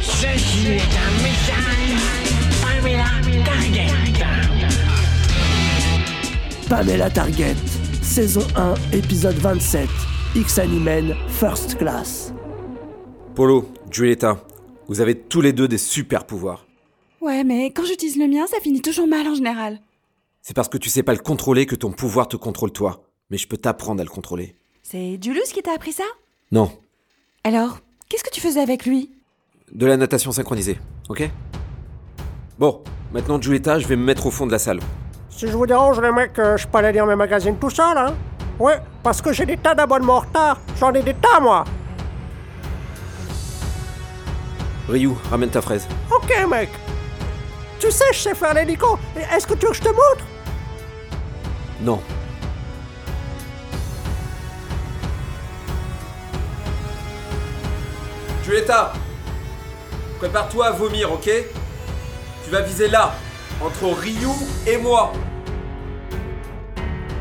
Ceci est un message Pamela Target. Pamela Target, saison 1, épisode 27, X-Animen First Class. Polo, Julieta, vous avez tous les deux des super pouvoirs. Ouais, mais quand j'utilise le mien, ça finit toujours mal en général. C'est parce que tu sais pas le contrôler que ton pouvoir te contrôle toi. Mais je peux t'apprendre à le contrôler. C'est Julius qui t'a appris ça? Non, Alors, qu'est-ce que tu faisais avec lui? De la natation synchronisée, ok? Bon, maintenant Julieta, je vais me mettre au fond de la salle. Si je vous dérange, les mecs, euh, je peux aller lire mes magazines tout seul, hein? Ouais, parce que j'ai des tas d'abonnements en retard. J'en ai des tas, moi. Ryu, ramène ta fraise. Ok, mec. Tu sais, je sais faire l'hélico. Est-ce que tu veux que je te montre? Non. Julieta Prépare-toi à vomir, ok? Tu vas viser là, entre Ryu et moi.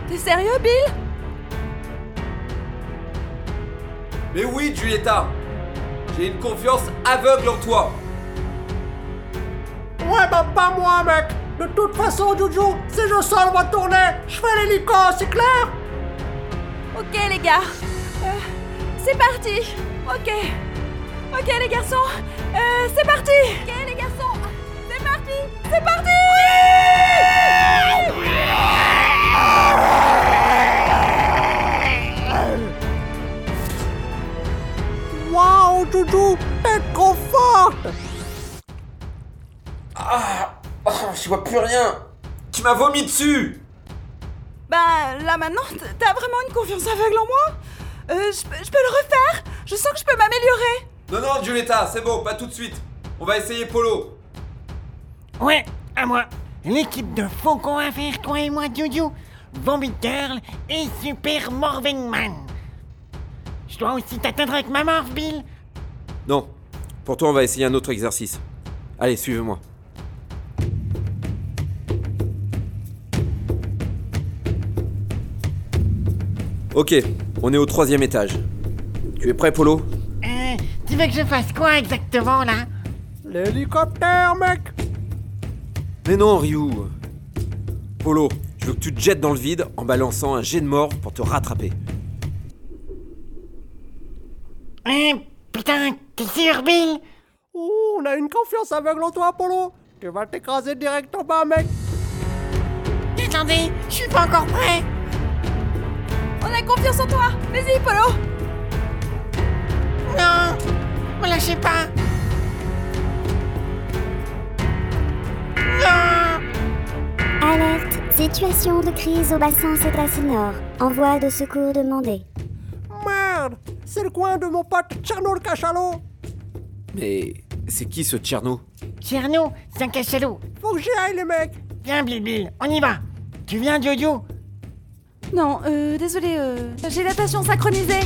T'es sérieux, Bill? Mais oui, Julieta J'ai une confiance aveugle en toi Ouais, bah pas moi, mec. De toute façon, Juju, si je sens le retourner, je fais l'hélico, c'est clair? Ok, les gars. Euh, c'est parti. Ok. Ok, les garçons. Euh, c'est parti. Ok, les garçons. C'est parti. C'est parti Waouh, Juju, t'es trop forte Oh, je vois plus rien Tu m'as vomi dessus Bah, là maintenant, t'as vraiment une confiance aveugle en moi? Euh, je peux le refaire? Je sens que je peux m'améliorer. Non, non, Julieta, c'est bon, pas tout de suite. On va essayer Polo. Ouais, à moi. L'équipe de Faucon à faire, toi et moi, Juju. Vomit Girl et Super Morphing Man. Je dois aussi t'atteindre avec ma morph, Bill. Non, pour toi, on va essayer un autre exercice. Allez, suivez-moi. Ok, on est au troisième étage. Tu es prêt, Polo? Tu veux que je fasse quoi exactement, là? L'hélicoptère, mec Mais non, Ryu Polo, je veux que tu te jettes dans le vide en balançant un jet de mort pour te rattraper. Hein, putain, t'es sûr, Bill? Ouh, on a une confiance aveugle en toi, Apollo Tu vas t'écraser direct en bas, mec Attendez, je suis pas encore prêt. On a confiance en toi. Vas-y, Polo. Non, me lâchez pas. Non Alerte, situation de crise au bassin Cédracinor. Envoi de secours demandé. Merde C'est le coin de mon pote Tcherno le cachalot Mais c'est qui ce Tcherno? Cherno, c'est un cachalot. Faut que j'y aille, les mecs Viens, Bill, on y va. Tu viens, Jojo? Non, euh, désolé, euh, j'ai natation synchronisée.